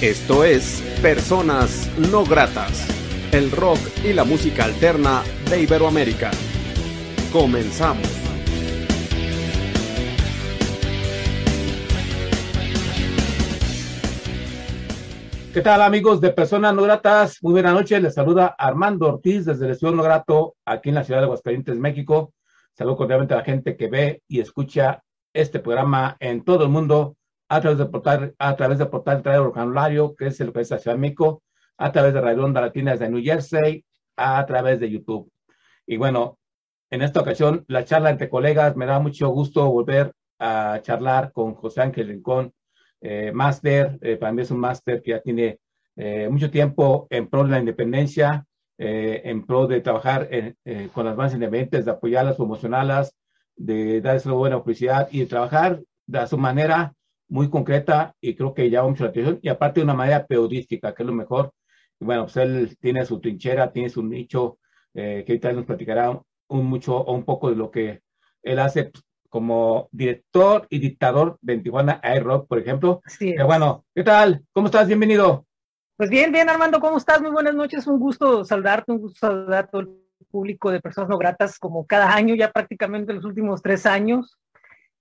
Esto es Personas No Gratas, el rock y la música alterna de Iberoamérica. Comenzamos. ¿Qué tal amigos de Personas No Gratas? Muy buenas noches, les saluda Armando Ortiz desde el Estudio No Grato aquí en la ciudad de Aguascalientes, México. Saludo cordialmente a la gente que ve y escucha este programa en todo el mundo a través de portal, a través de portal Radio que es el que es a través de Radio Onda Latina de New Jersey, a través de YouTube. Y bueno, en esta ocasión, la charla entre colegas, me da mucho gusto volver a charlar con José Ángel Rincón, eh, máster, eh, para mí es un máster que ya tiene eh, mucho tiempo en pro de la independencia, eh, en pro de trabajar con las más independientes, de apoyarlas, promocionarlas, de darles una buena publicidad y de trabajar de su manera muy concreta y creo que llama mucho la atención y aparte de una manera periodística, que es lo mejor. Bueno, pues él tiene su trinchera, tiene su nicho, eh, que ahorita nos platicará un mucho o un poco de lo que él hace como director y dictador de Tijuana Air Rock, por ejemplo. Sí. bueno, ¿qué tal? ¿Cómo estás? Bienvenido. Pues bien, bien, Armando, ¿cómo estás? Muy buenas noches, un gusto saludarte, un gusto saludar a todo el público de personas no gratas, como cada año, ya prácticamente los últimos tres años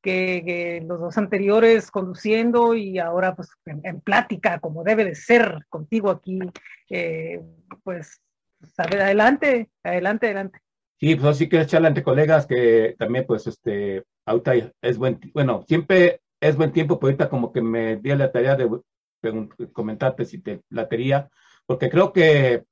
que, los dos anteriores conduciendo y ahora pues en, plática, como debe de ser contigo aquí, eh, pues, adelante, adelante, adelante. Sí, pues así que charla entre colegas que también pues este, ahorita es buen, bueno, siempre es buen tiempo, pero ahorita como que me di la tarea de comentarte si te latería, porque creo que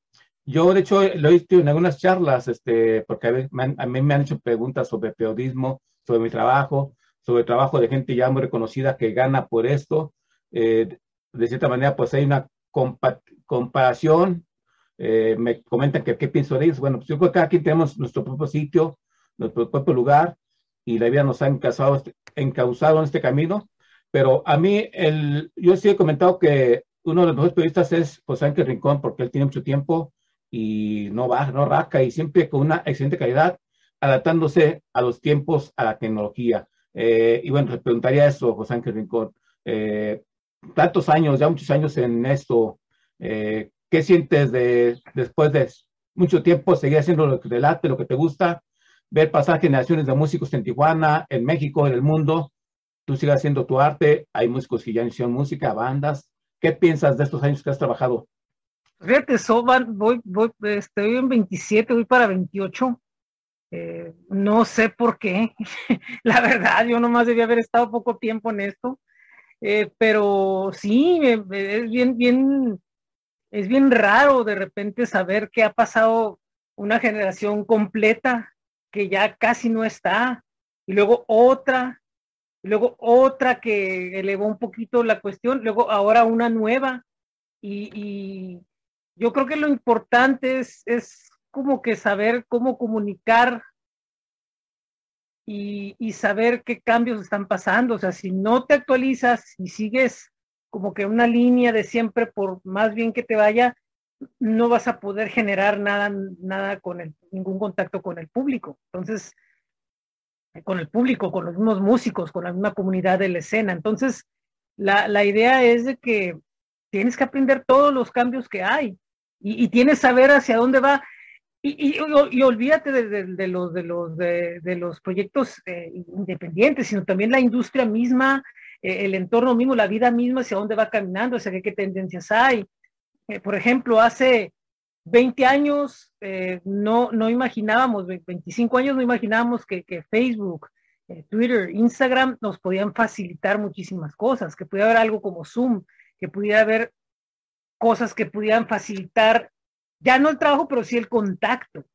yo, de hecho, lo he visto en algunas charlas, este, porque a, a, mí me han hecho preguntas sobre periodismo, sobre mi trabajo, sobre trabajo de gente ya muy reconocida que gana por esto. Eh, de cierta manera, pues hay una comparación. Eh, me comentan que qué pienso de ellos. Bueno, pues yo creo que aquí tenemos nuestro propio sitio, nuestro propio lugar, y la vida nos ha encauzado, encauzado en este camino. Pero a mí, el, yo sí he comentado que uno de los mejores periodistas es José Ángel Rincón, porque él tiene mucho tiempo y no va, no raca, y siempre con una excelente calidad, adaptándose a los tiempos, a la tecnología. Eh, y bueno, te preguntaría eso, José Ángel Rincón. Eh, tantos años, ya muchos años en esto, eh, ¿qué sientes de, después de mucho tiempo seguir haciendo lo que te late, lo que te gusta? Ver pasar generaciones de músicos en Tijuana, en México, en el mundo. Tú sigues haciendo tu arte, hay músicos que ya hicieron música, bandas. ¿Qué piensas de estos años que has trabajado? Fíjate, Soban, voy, voy, estoy en 27, voy para 28. Eh, no sé por qué, la verdad, yo nomás debía haber estado poco tiempo en esto, eh, pero sí, es bien, bien, es bien raro de repente saber que ha pasado una generación completa que ya casi no está, y luego otra, y luego otra que elevó un poquito la cuestión, luego ahora una nueva, y, yo creo que lo importante es como que saber cómo comunicar y, y, saber qué cambios están pasando. O sea, si no te actualizas y sigues como que una línea de siempre, por más bien que te vaya, no vas a poder generar nada, nada con el, ningún contacto con el público. Entonces, con el público, con los mismos músicos, con la misma comunidad de la escena. Entonces, la, la idea es de que tienes que aprender todos los cambios que hay y, y tienes que saber hacia dónde va. Y, y, y olvídate de, los, proyectos eh, independientes, sino también la industria misma, eh, el entorno mismo, la vida misma, hacia dónde va caminando, hacia qué, qué tendencias hay. Eh, por ejemplo, hace 20 años no, no imaginábamos, 25 años no imaginábamos que, que Facebook, Twitter, Instagram nos podían facilitar muchísimas cosas, que pudiera haber algo como Zoom, que pudiera haber cosas que pudieran facilitar ya no el trabajo, pero sí el contacto.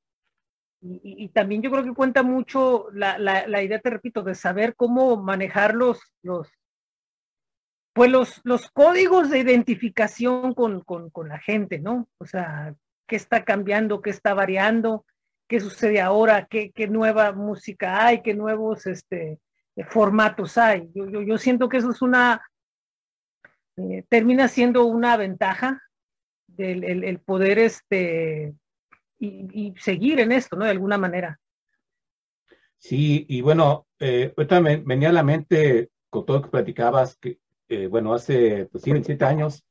Y, también yo creo que cuenta mucho la, la, idea, te repito, de saber cómo manejar los, los pues los, los códigos de identificación con, con, con, la gente, ¿no? O sea, qué está cambiando, qué está variando, qué sucede ahora, qué, qué nueva música hay, qué nuevos este, formatos hay. Yo, yo, yo siento que eso es una, eh, termina siendo una ventaja el, el, el poder este, y, y, seguir en esto, ¿no? De alguna manera. Sí, y bueno, eh, ahorita me venía a la mente con todo lo que platicabas, que eh, bueno, hace pues, sí, 27 años,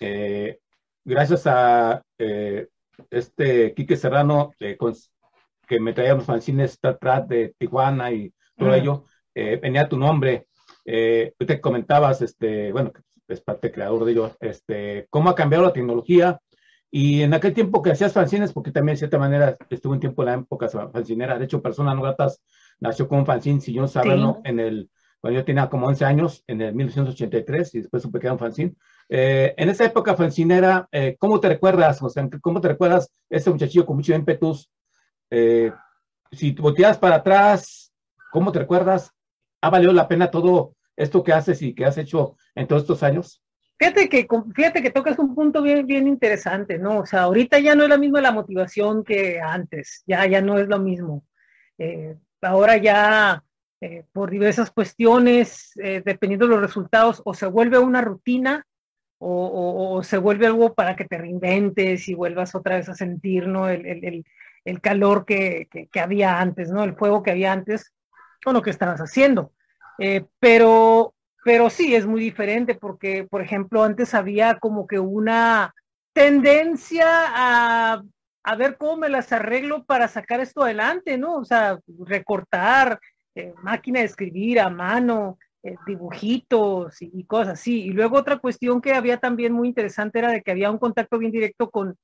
eh, gracias a eh, este Quique Serrano, que me traía los fanzines Star Trek de Tijuana y todo ello, venía tu nombre. tú te comentabas, este, bueno, es parte creador de ello, este, cómo ha cambiado la tecnología. Y en aquel tiempo que hacías fanzines, porque también de cierta manera estuvo un tiempo en la época fancinera, de hecho, Persona No Gratas nació con un fanzine Sillón Sábano en el, cuando yo tenía como 11 años, en el 1983, y después supe que era un fanzine. Eh, en esa época fancinera, eh, ¿cómo te recuerdas? O sea, ¿cómo te recuerdas ese muchachillo con mucho ímpetus? Eh, si te volteas para atrás, ¿cómo te recuerdas? ¿Ha valido la pena todo esto que haces y que has hecho en todos estos años? Fíjate que, fíjate que tocas un punto bien, bien interesante, ¿no? O sea, ahorita ya no es la misma la motivación que antes, ya, ya no es lo mismo. Eh, ahora ya, eh, por diversas cuestiones, eh, dependiendo de los resultados, o se vuelve una rutina o, se vuelve algo para que te reinventes y vuelvas otra vez a sentir, ¿no? El, el, el calor que, que, que, había antes, ¿no? El fuego que había antes con lo que estabas haciendo. Pero pero sí es muy diferente porque, por ejemplo, antes había como que una tendencia a, ver cómo me las arreglo para sacar esto adelante, ¿no? O sea, recortar, eh, máquina de escribir a mano, eh, dibujitos y, cosas así. Y luego otra cuestión que había también muy interesante era de que había un contacto bien directo con,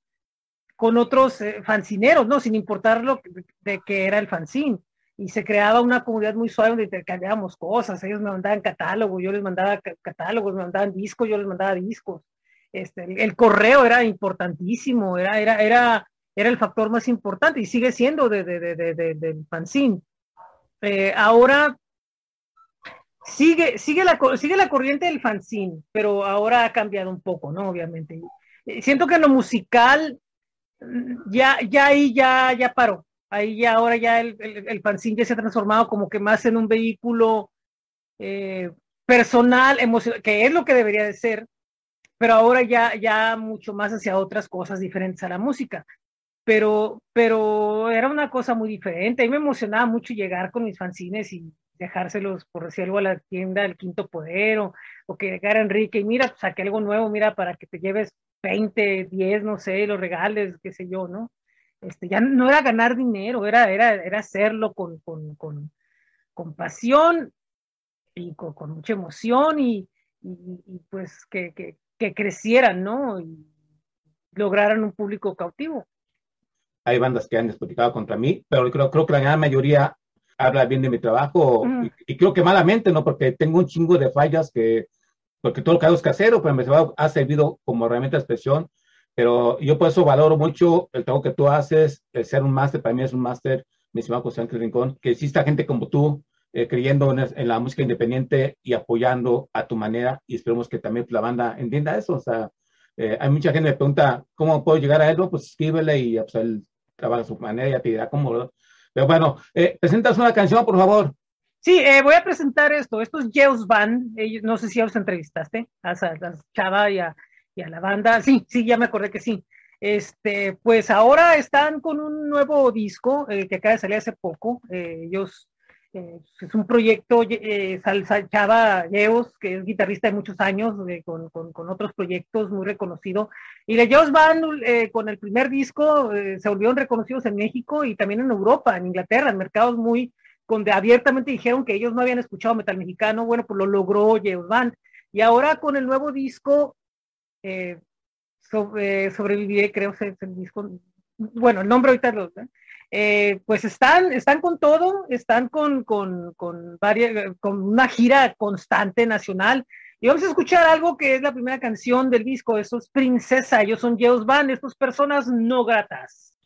con otros eh, fancineros, ¿no? Sin importar lo de que era el fanzine y se creaba una comunidad muy suave donde intercambiábamos cosas, ellos me mandaban catálogos, yo les mandaba catálogos, me mandaban discos, yo les mandaba discos. Este, el, correo era importantísimo, era, era, era, era el factor más importante y sigue siendo de, de, de, del fanzine. Eh, ahora sigue, sigue, la, sigue la corriente del fanzine, pero ahora ha cambiado un poco, ¿no? Obviamente. Siento que en lo musical mm, ya, ya ahí ya, ya paró ahí ya ahora ya el, el, fanzine ya se ha transformado como que más en un vehículo eh, personal, emocional, que es lo que debería de ser, pero ahora ya, ya mucho más hacia otras cosas diferentes a la música. Pero, pero era una cosa muy diferente. A me emocionaba mucho llegar con mis fanzines y dejárselos, por decir algo, a la tienda del Quinto Poder o, o que llegara Enrique y mira, saqué algo nuevo, mira, para que te lleves 20, 10, no sé, los regales, qué sé yo, ¿no? Este, ya no era ganar dinero, era, era, era hacerlo con, con, con, pasión y con, mucha emoción y, pues que, que, crecieran, ¿no? Y lograran un público cautivo. Hay bandas que han despoticado contra mí, pero creo, creo que la gran mayoría habla bien de mi trabajo y, creo que malamente, ¿no? Porque tengo un chingo de fallas que, porque todo lo que hago es casero, pero me ha servido como herramienta de expresión pero yo por eso valoro mucho el trabajo que tú haces, el ser un máster, para mí es un máster, mi estimado José Ángel Rincón, que exista gente como tú, eh, creyendo en, la música independiente y apoyando a tu manera, y esperemos que también la banda entienda eso, o sea, eh, hay mucha gente que me pregunta, ¿cómo puedo llegar a él? Pues escríbele y pues, él trabaja a su manera y ya te dirá cómo. Pero bueno, eh, presentas una canción, por favor. Sí, voy a presentar esto. Esto es Jeus Band. no sé si ya os entrevistaste a, a Chava y a, y a la banda. Sí, sí, ya me acordé que sí. Este, pues ahora están con un nuevo disco eh, que acaba de salir hace poco. Eh, ellos eh, es un proyecto, Salsa Chava Yeos, que es guitarrista de muchos años, con, con, otros proyectos muy reconocido. Y de ellos van con el primer disco, se volvieron reconocidos en México y también en Europa, en Inglaterra, en mercados muy, donde abiertamente dijeron que ellos no habían escuchado metal mexicano. Bueno, pues lo logró Yeos Band. Y ahora con el nuevo disco eh, sobre, eh, sobreviviré, creo, se, se disco, bueno, el nombre ahorita lo, eh, pues están, están con todo, están con, con, con, varias, con una gira constante nacional. Y vamos a escuchar algo que es la primera canción del disco, eso es Princesa, ellos son Jeos Van, estas personas no gratas.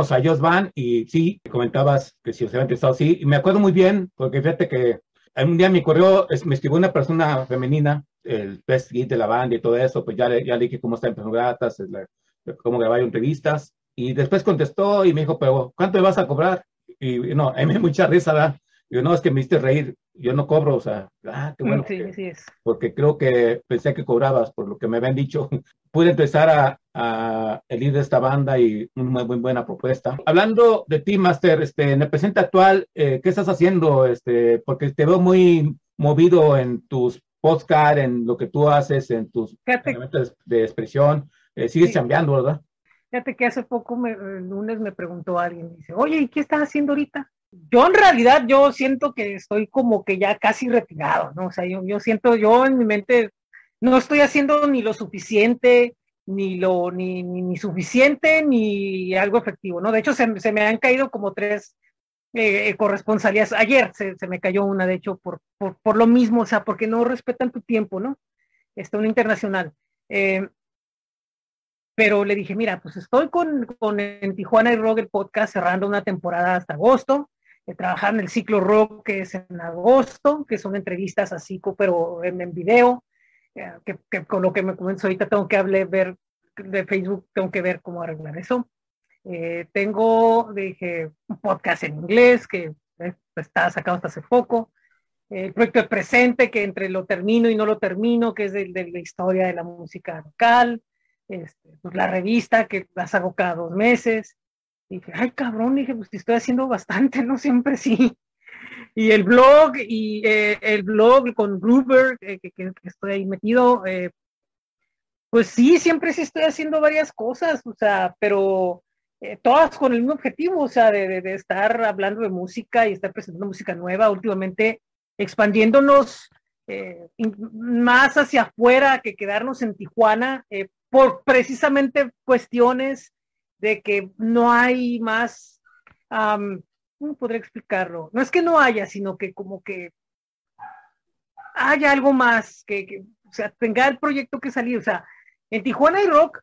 A Jos Van y sí, comentabas que si os había interesado, sí, y me acuerdo muy bien, porque fíjate que un día mi correo me escribió una persona femenina, el best de la banda y todo eso, pues ya le, ya le dije cómo está en Gratas, cómo grabar entrevistas, y después contestó y me dijo, pero ¿cuánto me vas a cobrar? Y no, a mí me mucha risa, ¿verdad? Yo no, es que me hiciste reír, yo no cobro, o sea, ah, qué bueno. Sí, sí es. Porque creo que pensé que cobrabas por lo que me habían dicho. Pude empezar a, a ir de esta banda y una muy, buena propuesta. Hablando de ti, Master, este, en el presente actual, eh, ¿qué estás haciendo? Este, porque te veo muy movido en tus podcasts, en lo que tú haces, en tus elementos de expresión. Eh, sigues cambiando, ¿verdad? Fíjate que hace poco, me, el lunes me preguntó alguien, dice, oye, ¿y qué estás haciendo ahorita? Yo en realidad yo siento que estoy como que ya casi retirado, ¿no? O sea, yo, yo siento, yo en mi mente no estoy haciendo ni lo suficiente, ni lo, ni, ni, suficiente, ni algo efectivo, ¿no? De hecho, se, se me han caído como tres eh, corresponsalías. Ayer se, se, me cayó una, de hecho, por, por, por, lo mismo, o sea, porque no respetan tu tiempo, ¿no? Está un internacional. Eh, pero le dije, mira, pues estoy con, con en Tijuana y Rock el podcast cerrando una temporada hasta agosto trabajar en el ciclo rock que es en agosto, que son entrevistas así, pero en, en video, eh, que, con lo que me comenzó ahorita tengo que hablar, ver de Facebook, tengo que ver cómo arreglar eso. Eh, tengo, dije, un podcast en inglés que eh, está sacado hasta hace poco. El proyecto de presente, que entre lo termino y no lo termino, que es de, la historia de la música local. Este, pues la revista que la hago cada dos meses. Y dije, ay, cabrón, dije, pues estoy haciendo bastante, no siempre sí. Y el blog, y eh, el blog con Gruber, eh, que, estoy ahí metido, eh, pues sí, siempre sí estoy haciendo varias cosas, o sea, pero todas con el mismo objetivo, o sea, de, de, estar hablando de música y estar presentando música nueva, últimamente expandiéndonos más hacia afuera que quedarnos en Tijuana, por precisamente cuestiones de que no hay más, ¿cómo podría explicarlo? No es que no haya, sino que como que haya algo más, que, o sea, tenga el proyecto que salir, o sea, en Tijuana y Rock,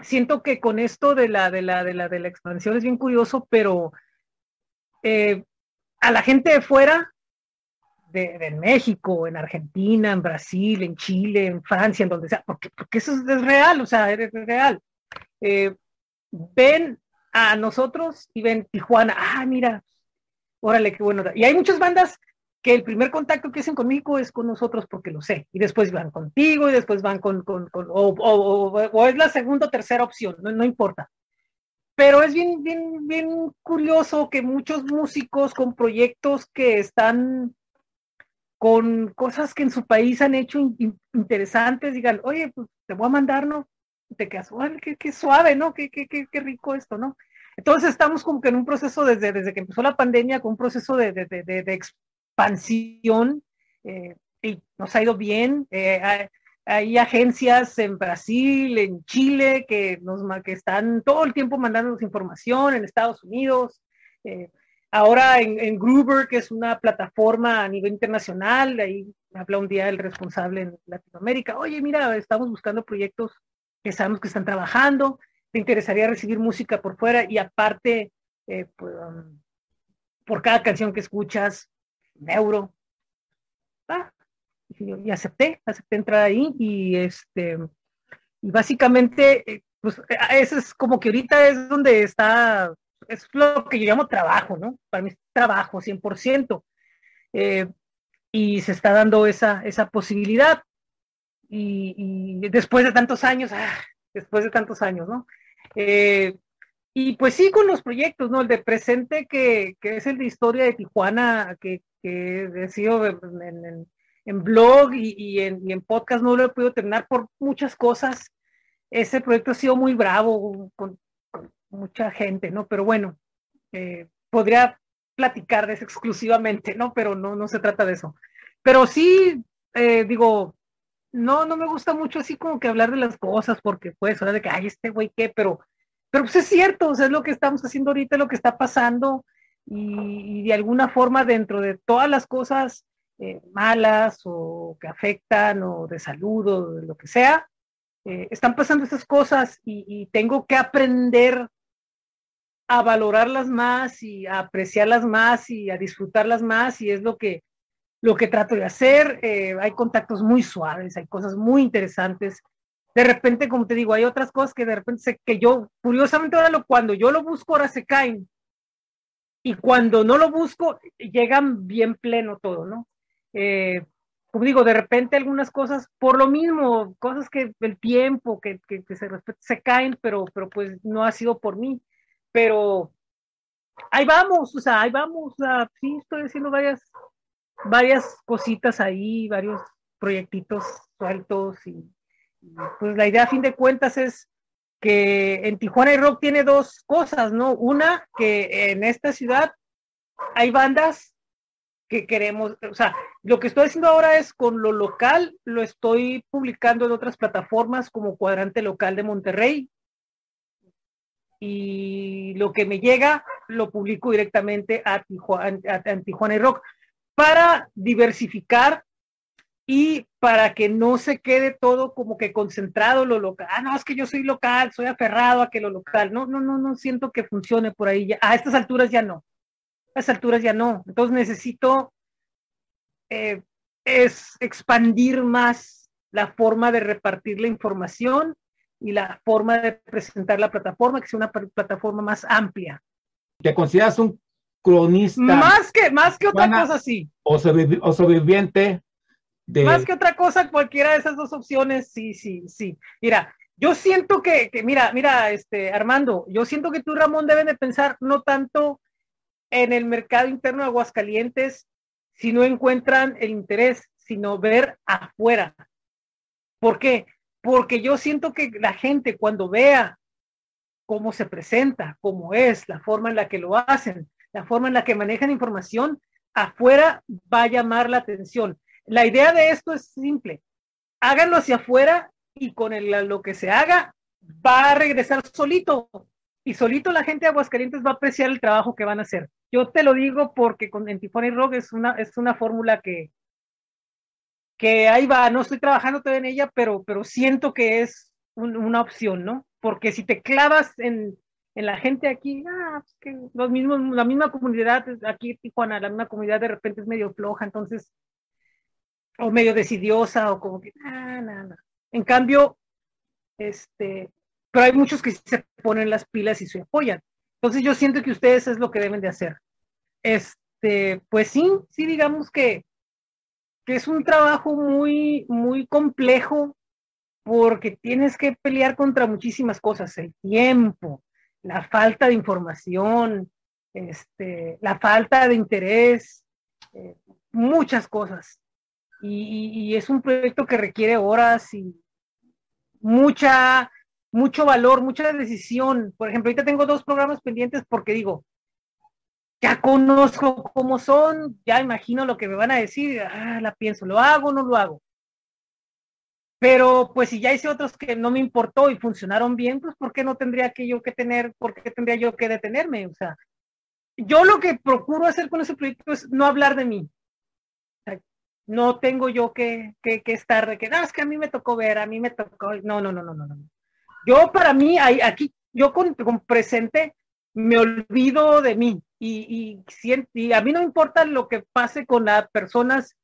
siento que con esto de la, de la, de la, de la expansión es bien curioso, pero eh, a la gente de fuera, de, México, en Argentina, en Brasil, en Chile, en Francia, en donde sea, porque, porque eso es, real, o sea, es, real. Eh, ven a nosotros y ven Tijuana, ah, mira, órale, qué bueno. Y hay muchas bandas que el primer contacto que hacen conmigo es con nosotros porque lo sé, y después van contigo y después van con, con, o, es la segunda o tercera opción, no, no importa. Pero es bien, bien, bien curioso que muchos músicos con proyectos que están con cosas que en su país han hecho interesantes, digan, oye, pues te voy a mandar, ¿no? Te quedas, qué, qué, suave, ¿no? Qué, qué, qué, rico esto, ¿no? Entonces estamos como que en un proceso desde, desde que empezó la pandemia, con un proceso de, de, de, expansión eh, y nos ha ido bien. Eh, hay, hay, agencias en Brasil, en Chile, que, nos, que están todo el tiempo mandándonos información, en Estados Unidos. Eh, ahora en, en, Gruber, que es una plataforma a nivel internacional, ahí habla un día el responsable en Latinoamérica, oye, mira, estamos buscando proyectos que sabemos que están trabajando, te interesaría recibir música por fuera y aparte, eh, pues, um, por cada canción que escuchas, un euro. Ah, y, acepté, acepté entrar ahí y este, y básicamente, eh, pues eso es como que ahorita es donde está, es lo que yo llamo trabajo, ¿no? Para mí es trabajo, 100%. Eh, y se está dando esa, esa posibilidad y, después de tantos años, ah, después de tantos años, ¿no? Eh, y pues sí, con los proyectos, ¿no? El de presente, que, que es el de historia de Tijuana, que, que he sido en, en, blog y, y, en, podcast, no lo he podido terminar por muchas cosas. Ese proyecto ha sido muy bravo con, mucha gente, ¿no? Pero bueno, eh, podría platicar de eso exclusivamente, ¿no? Pero no, no se trata de eso. Pero sí, eh, digo, no, no me gusta mucho así como que hablar de las cosas, porque pues, ahora de que, ay, este güey, ¿qué? Pero, pero pues es cierto, o sea, es lo que estamos haciendo ahorita, lo que está pasando, y, de alguna forma dentro de todas las cosas eh, malas o que afectan, o de salud, o de lo que sea, eh, están pasando esas cosas y, tengo que aprender a valorarlas más y a apreciarlas más y a disfrutarlas más y es lo que, lo que trato de hacer. Eh, hay contactos muy suaves, hay cosas muy interesantes. De repente, como te digo, hay otras cosas que de repente sé que yo, curiosamente ahora lo, cuando yo lo busco, ahora se caen. Y cuando no lo busco, llegan bien pleno todo, ¿no? Eh, como digo, de repente algunas cosas, por lo mismo, cosas que el tiempo, que, que, se, se caen, pero, pero pues no ha sido por mí pero ahí vamos, o sea, ahí vamos, o sea, sí estoy haciendo varias, varias cositas ahí, varios proyectitos sueltos y, pues la idea a fin de cuentas es que en Tijuana y Rock tiene dos cosas, ¿no? Una, que en esta ciudad hay bandas que queremos, o sea, lo que estoy haciendo ahora es con lo local, lo estoy publicando en otras plataformas como Cuadrante Local de Monterrey, y lo que me llega lo publico directamente a Tijuana, a, Tijuana y Rock para diversificar y para que no se quede todo como que concentrado lo local. Ah, no, es que yo soy local, soy aferrado a que lo local. No, no, no, no siento que funcione por ahí. A estas alturas ya no. A estas alturas ya no. Entonces necesito eh, es expandir más la forma de repartir la información y la forma de presentar la plataforma, que sea una plataforma más amplia. ¿Te consideras un cronista? Más que, más que otra cosa, sí. O, sobreviviente de... Más que otra cosa, cualquiera de esas dos opciones, sí, sí, sí. Mira, yo siento que, que, mira, mira, este, Armando, yo siento que tú, Ramón, deben de pensar no tanto en el mercado interno de Aguascalientes, si no encuentran el interés, sino ver afuera. ¿Por qué? porque yo siento que la gente cuando vea cómo se presenta, cómo es, la forma en la que lo hacen, la forma en la que manejan información, afuera va a llamar la atención. La idea de esto es simple. Háganlo hacia afuera y con lo que se haga va a regresar solito. Y solito la gente de Aguascalientes va a apreciar el trabajo que van a hacer. Yo te lo digo porque con en y Rock es una, es una fórmula que, que ahí va, no estoy trabajando todavía en ella, pero, pero siento que es una opción, ¿no? Porque si te clavas en, en la gente aquí, ah, pues que los mismos, la misma comunidad, aquí en Tijuana, la misma comunidad de repente es medio floja, entonces, o medio decidiosa, o como que, ah, nada. En cambio, este, pero hay muchos que se ponen las pilas y se apoyan. Entonces yo siento que ustedes es lo que deben de hacer. Este, pues sí, sí digamos que que es un trabajo muy, muy complejo porque tienes que pelear contra muchísimas cosas, el tiempo, la falta de información, este, la falta de interés, eh, muchas cosas. Y, es un proyecto que requiere horas y mucha, mucho valor, mucha decisión. Por ejemplo, ahorita tengo dos programas pendientes porque digo, ya conozco cómo son, ya imagino lo que me van a decir, ah, la pienso, ¿lo hago no lo hago? Pero pues si ya hice otros que no me importó y funcionaron bien, pues ¿por qué no tendría que yo que tener, por qué tendría yo que detenerme? O sea, yo lo que procuro hacer con ese proyecto es no hablar de mí. no tengo yo que, que, estar de que, no, es que a mí me tocó ver, a mí me tocó, no, no, no, no, no, no. Yo para mí, aquí, yo con, con presente, me olvido de mí y, y, a mí no importa lo que pase con las personas,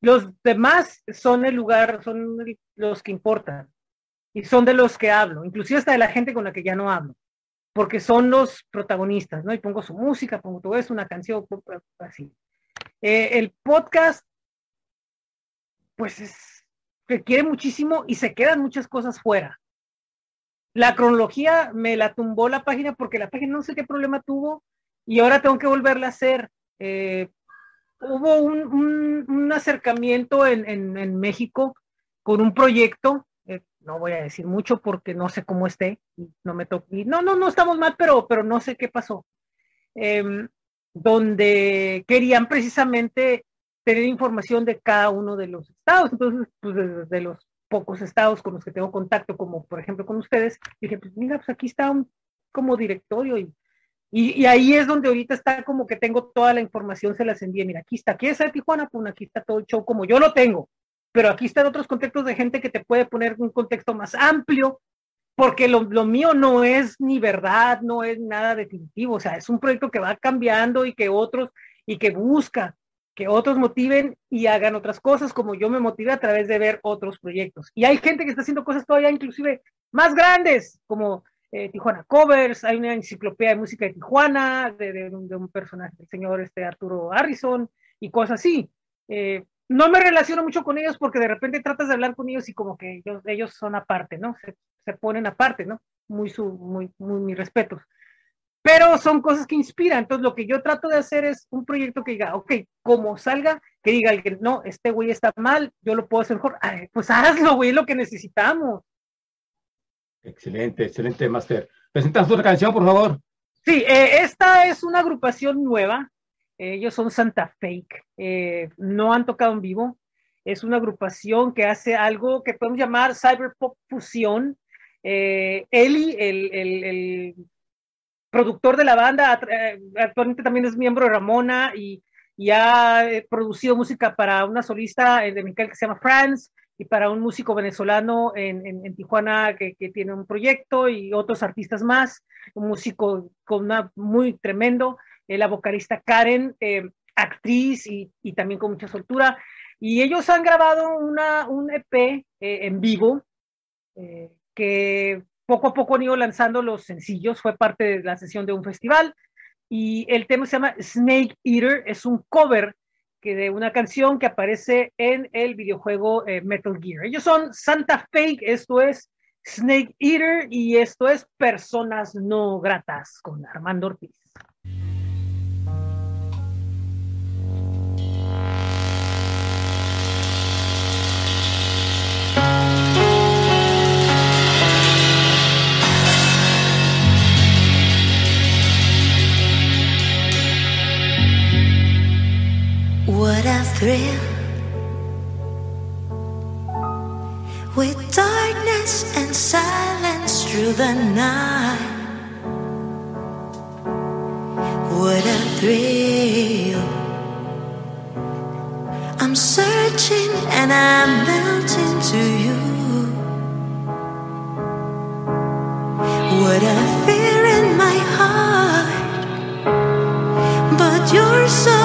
los demás son el lugar, son los que importan y son de los que hablo, inclusive hasta de la gente con la que ya no hablo, porque son los protagonistas, ¿no? Y pongo su música, pongo todo eso, una canción, así. Eh, el podcast, pues es, requiere muchísimo y se quedan muchas cosas fuera. La cronología me la tumbó la página porque la página no sé qué problema tuvo y ahora tengo que volverla a hacer. Eh, hubo un, acercamiento en, México con un proyecto, eh, no voy a decir mucho porque no sé cómo esté, no me toqué, no, no, no estamos mal, pero, pero no sé qué pasó, em, donde querían precisamente tener información de cada uno de los estados, entonces, pues de los pocos estados con los que tengo contacto, como por ejemplo con ustedes, dije, pues mira, pues aquí está un como directorio y, y, ahí es donde ahorita está como que tengo toda la información, se las envié, mira, aquí está, aquí está Tijuana, pues aquí está todo el show como yo lo tengo, pero aquí están otros contextos de gente que te puede poner un contexto más amplio porque lo, lo, mío no es ni verdad, no es nada definitivo, o sea, es un proyecto que va cambiando y que otros, y que busca que otros motiven y hagan otras cosas, como yo me motivé a través de ver otros proyectos. Y hay gente que está haciendo cosas todavía inclusive más grandes, como eh, Tijuana Covers, hay una enciclopedia de música de Tijuana, de, de, de un personaje, el señor este Arturo Harrison, y cosas así. Eh, no me relaciono mucho con ellos porque de repente tratas de hablar con ellos y como que ellos, ellos son aparte, ¿no? Se, se, ponen aparte, ¿no? Muy, su, muy, muy mis respetos. Pero son cosas que inspiran. Entonces, lo que yo trato de hacer es un proyecto que diga, ok, como salga, que diga alguien, no, este güey está mal, yo lo puedo hacer mejor. Ay, pues hazlo, güey, es lo que necesitamos. Excelente, excelente, Master. Presentas otra canción, por favor. Sí, eh, esta es una agrupación nueva. Ellos son Santa Fake. Eh, no han tocado en vivo. Es una agrupación que hace algo que podemos llamar cyberpop fusión. Eh, Eli, el, el, el, productor de la banda, eh, actualmente también es miembro de Ramona y, y ha producido música para una solista de Michael que se llama Franz y para un músico venezolano en, Tijuana que, tiene un proyecto y otros artistas más, un músico con una muy tremendo, eh, la vocalista Karen, eh, actriz y, y, también con mucha soltura. Y ellos han grabado una, un EP eh, en vivo que poco a poco han ido lanzando los sencillos, fue parte de la sesión de un festival. Y el tema se llama Snake Eater, es un cover que de una canción que aparece en el videojuego eh, Metal Gear. Ellos son Santa Fake, esto es Snake Eater y esto es Personas No Gratas con Armando Ortiz. Thrill with darkness and silence through the night. What a thrill! I'm searching and I'm melting to you. What a fear in my heart, but you're so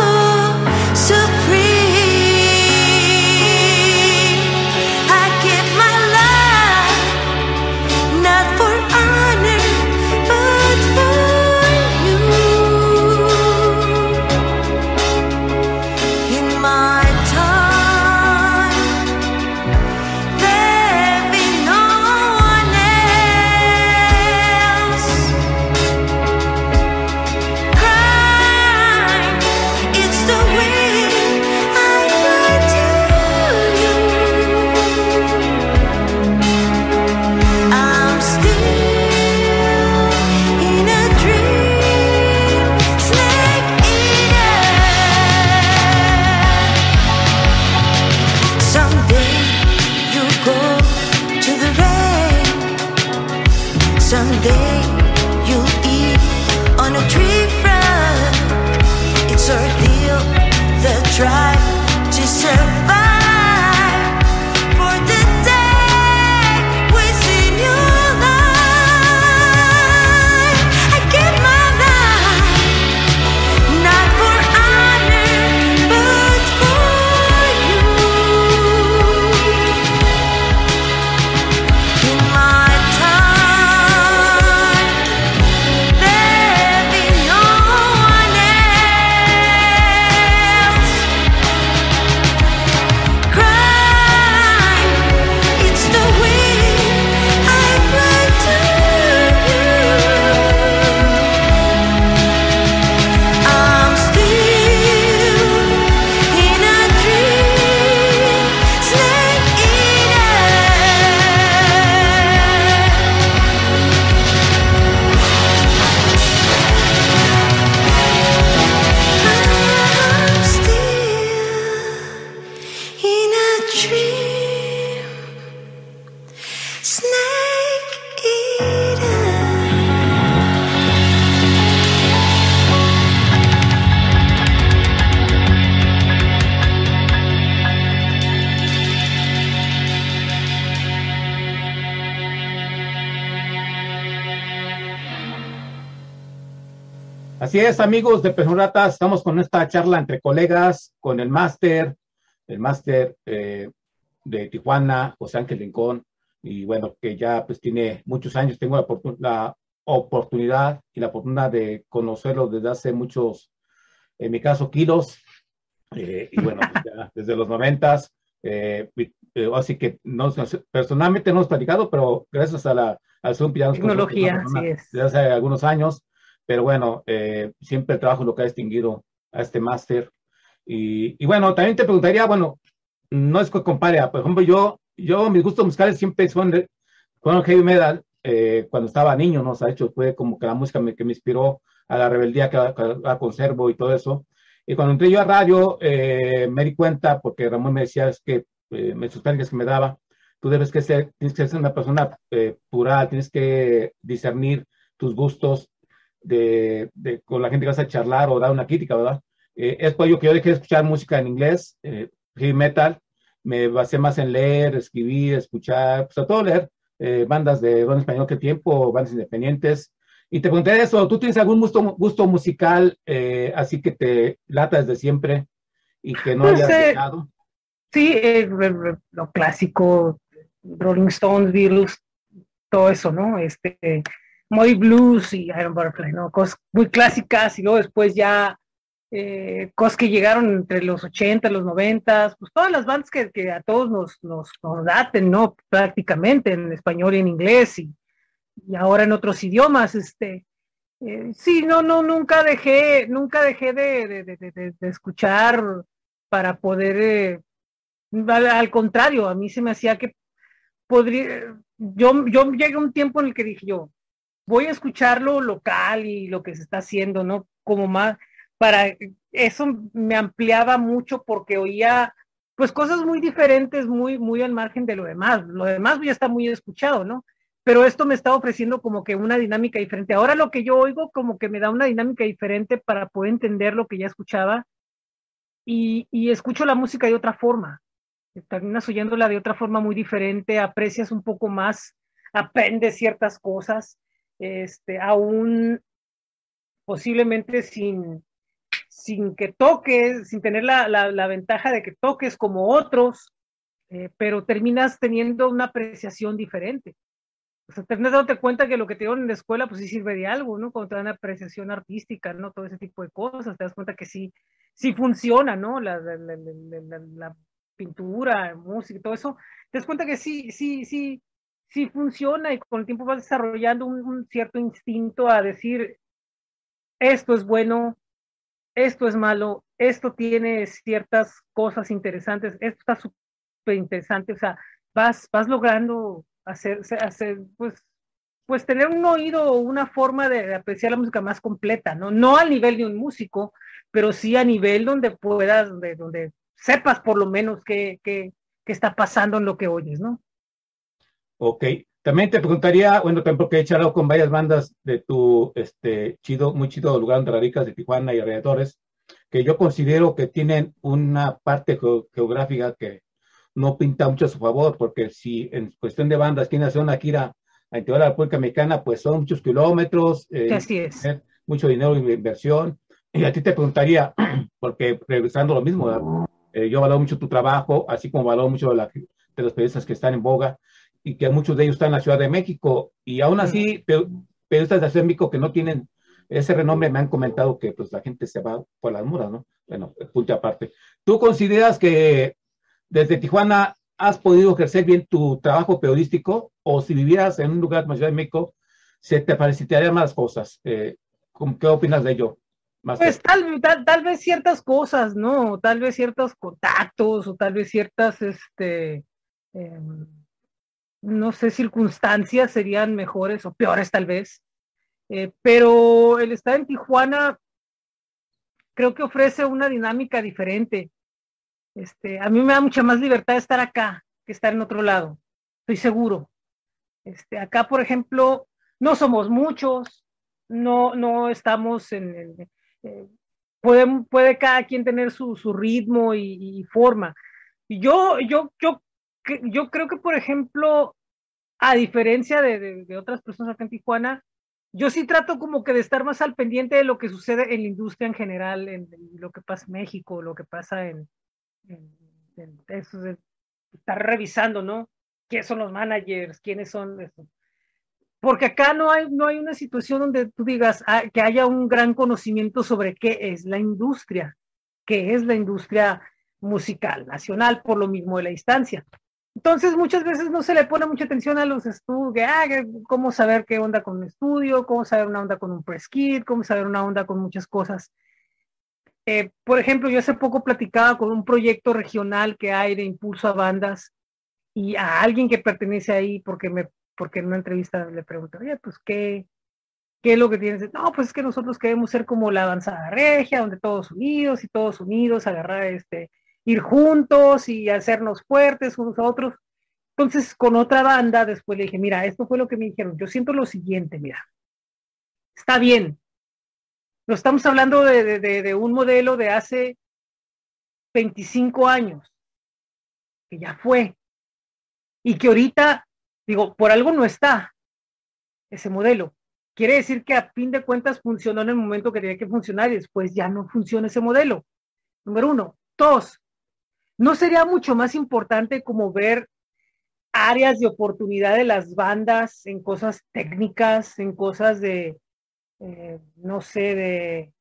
es, amigos de Pejoratas, estamos con esta charla entre colegas, con el máster, el máster eh, de Tijuana, José Ángel Rincón, y bueno, que ya pues tiene muchos años, tengo la, la oportunidad y la oportunidad de conocerlo desde hace muchos, en mi caso, kilos, eh, y bueno, pues ya desde los noventas, eh, eh, así que no, personalmente no hemos platicado, pero gracias a la al Zoom tecnología, sí es. desde hace algunos años, pero bueno, eh, siempre el trabajo lo que ha distinguido a este máster. Y, y, bueno, también te preguntaría, bueno, no es que compare, por ejemplo, yo, yo mis gustos musicales siempre son fueron heavy metal eh, cuando estaba niño, ¿no? O sea, de hecho, fue como que la música que me inspiró a la rebeldía que la conservo y todo eso. Y cuando entré yo a radio, eh, me di cuenta, porque Ramón me decía, es que eh, me que me daba, tú debes que ser, tienes que ser una persona eh, plural, tienes que discernir tus gustos de, de, con la gente que vas a charlar o dar una crítica, ¿verdad? Eh, es por ello que yo dejé de escuchar música en inglés, eh, heavy metal, me basé más en leer, escribir, escuchar, pues a todo leer, eh, bandas de don español que tiempo, bandas independientes, y te pregunté eso, ¿tú tienes algún gusto, gusto musical eh, así que te lata desde siempre y que no Pues, hayas eh, dejado? Sí, eh, lo clásico, Rolling Stones, Beatles, todo eso, ¿no? Este, Moody Blues y Iron Butterfly, ¿no? Cosas muy clásicas y luego después ya eh, cosas que llegaron entre los 80, los 90, pues todas las bandas que, que a todos nos, nos, nos daten, ¿no? Prácticamente en español y en inglés y, y ahora en otros idiomas, este. eh, sí, no, no, nunca dejé, nunca dejé de, de, de, de- escuchar para poder eh, al, al contrario, a mí se me hacía que podría, yo, yo llegué a un tiempo en el que dije yo, voy a escuchar lo local y lo que se está haciendo, ¿no? Como más, para, eso me ampliaba mucho porque oía, pues cosas muy diferentes, muy, muy al margen de lo demás. Lo demás ya está muy escuchado, ¿no? Pero esto me está ofreciendo como que una dinámica diferente. Ahora lo que yo oigo como que me da una dinámica diferente para poder entender lo que ya escuchaba y, y escucho la música de otra forma terminas oyéndola de otra forma muy diferente, aprecias un poco más, aprendes ciertas cosas, este, aún posiblemente sin, sin que toques, sin tener la, la, ventaja de que toques como otros, eh, pero terminas teniendo una apreciación diferente. O sea, terminas dándote cuenta que lo que te dieron en la escuela, pues sí sirve de algo, ¿no? Cuando te dan apreciación artística, ¿no? Todo ese tipo de cosas, te das cuenta que sí, sí funciona, ¿no? La, la pintura, música, todo eso, te das cuenta que sí, sí, sí, sí funciona y con el tiempo vas desarrollando un, cierto instinto a decir, esto es bueno, esto es malo, esto tiene ciertas cosas interesantes, esto está súper interesante, o sea, vas, vas logrando hacer, hacer, pues, pues tener un oído o una forma de apreciar la música más completa, ¿no? No al nivel de un músico, pero sí a nivel donde puedas, donde, donde sepas por lo menos qué, qué, qué está pasando en lo que oyes, ¿no? Ok. También te preguntaría, bueno, también porque he charlado con varias bandas de tu este chido, muy chido lugar donde radicas de Tijuana y alrededores, que yo considero que tienen una parte geo- geográfica que no pinta mucho a su favor, porque si en cuestión de bandas quieren hacer una gira a interior de la República Mexicana, pues son muchos kilómetros, eh, Que así es. tener mucho dinero y inversión. Y a ti te preguntaría, porque regresando a lo mismo. Eh, yo valoro mucho tu trabajo, así como valoro mucho de, la- de los periodistas que están en boga y que muchos de ellos están en la Ciudad de México. Y aún así, pe- periodistas de la Ciudad de México que no tienen ese renombre me han comentado que pues la gente se va por las muras, ¿no? Bueno, punto aparte. ¿Tú consideras que desde Tijuana has podido ejercer bien tu trabajo periodístico o si vivieras en un lugar como Ciudad de México, se te facilitarían más cosas? Eh, ¿cómo- ¿Qué opinas de ello? Pues tal, tal, tal vez ciertas cosas, ¿no? Tal vez ciertos contactos o tal vez ciertas, este, eh, no sé, circunstancias serían mejores o peores tal vez. Eh, pero el estar en Tijuana creo que ofrece una dinámica diferente. Este, a mí me da mucha más libertad estar acá que estar en otro lado, estoy seguro. Este, acá, por ejemplo, no somos muchos, no, no estamos en, en eh, puede, puede cada quien tener su, su ritmo y, y forma. Yo, yo, yo, yo creo que, por ejemplo, a diferencia de, otras personas acá en Tijuana, yo sí trato como que de estar más al pendiente de lo que sucede en la industria en general, en, lo que pasa en México, lo que pasa en, eso de estar revisando, ¿no? ¿Quiénes son los managers? ¿Quiénes son? Eso? Porque acá no hay, no hay una situación donde tú digas ah, que haya un gran conocimiento sobre qué es la industria, qué es la industria musical nacional, por lo mismo de la instancia. Entonces, muchas veces no se le pone mucha atención a los estudios, ah, cómo saber qué onda con un estudio, cómo saber una onda con un press kit, cómo saber una onda con muchas cosas. Eh, por ejemplo, yo hace poco platicaba con un proyecto regional que hay de impulso a bandas y a alguien que pertenece ahí, porque, me, porque en una entrevista le pregunté, oye, pues, ¿qué, ¿qué es lo que tienes? No, pues es que nosotros queremos ser como la avanzada regia, donde todos unidos y todos unidos, agarrar este, ir juntos y hacernos fuertes unos a otros. Entonces, con otra banda, después le dije, mira, esto fue lo que me dijeron. Yo siento lo siguiente, mira, está bien. No estamos hablando de, de, de un modelo de hace 25 años, que ya fue, y que ahorita, digo, por algo no está ese modelo. Quiere decir que a fin de cuentas funcionó en el momento que tenía que funcionar y después ya no funciona ese modelo. Número uno. Dos, ¿no sería mucho más importante como ver áreas de oportunidad de las bandas en cosas técnicas, en cosas de, eh, no sé, de,